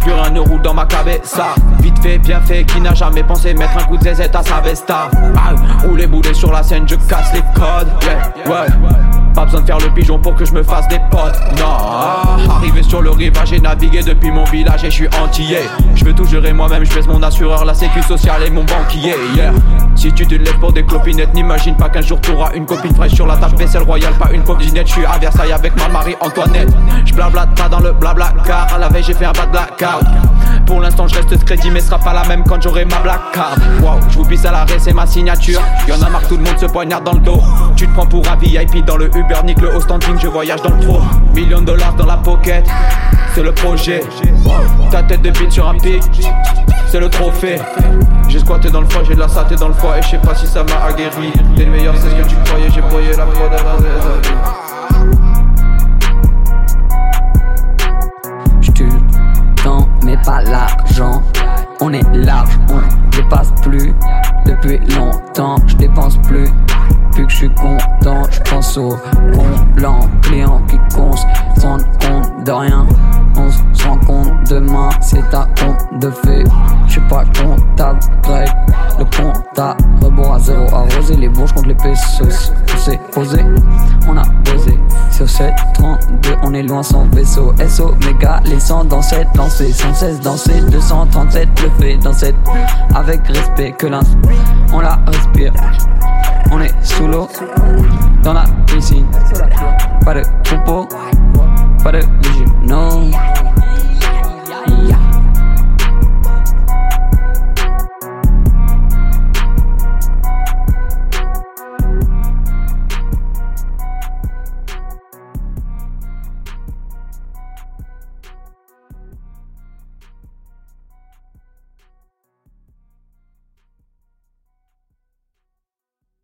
Plus rien ne roule dans ma cabessa. Vite fait, bien fait, qui n'a jamais pensé mettre un coup de zézette à sa vesta? Ah, rouler boulet sur la scène, je casse les codes. Ouais, ouais. Pas besoin de faire le pigeon pour que je me fasse des potes. Non, arrivé sur le rivage, j'ai navigué depuis mon village et je suis antillais. Je veux tout gérer moi-même, je baisse mon assureur, la sécu sociale et mon banquier. Yeah. Si tu te lèves pour des clopinettes, n'imagine pas qu'un jour t'auras une copine fraîche sur la table vaisselle royale, pas une copinette. Je suis à Versailles avec ma Marie-Antoinette. Je dans le blabla car à la veille j'ai fait un bad blackout. Pour l'instant je reste crédit mais sera pas la même quand j'aurai ma black card. Wow, je vous pisse à l'arrêt, c'est ma signature. Y'en a marre, tout le monde se poignarde dans le dos. Tu te prends pour un VIP dans le Uber, nique le haut standing, je voyage dans le trop. Millions de dollars dans la pocket, c'est le projet. Ta tête de bite sur un pic, c'est le trophée. J'ai squatté dans le foie, j'ai de la saté dans le foie et je sais pas si ça m'a aguerri. T'es le meilleur, c'est ce que tu croyais, j'ai broyé la prod à la J'tue temps, mais pas l'argent. On est large, on dépasse plus. Depuis longtemps, je dépense plus. Vu que je suis content, je pense au blanc client qui compte, se rend compte de rien. On se rend compte demain, c'est ta compte de fait. Je suis pas comptable, les bourges contre les pesos. On s'est posé, on a posé. Sur 732, on est loin sans vaisseau. SO, méga, 100 dans cette lancée. Sans cesse danser, 237 le fait dans cette. Avec respect que l'un, on la respire. On est sous l'eau, dans la piscine. Pas de troupeau, pas de.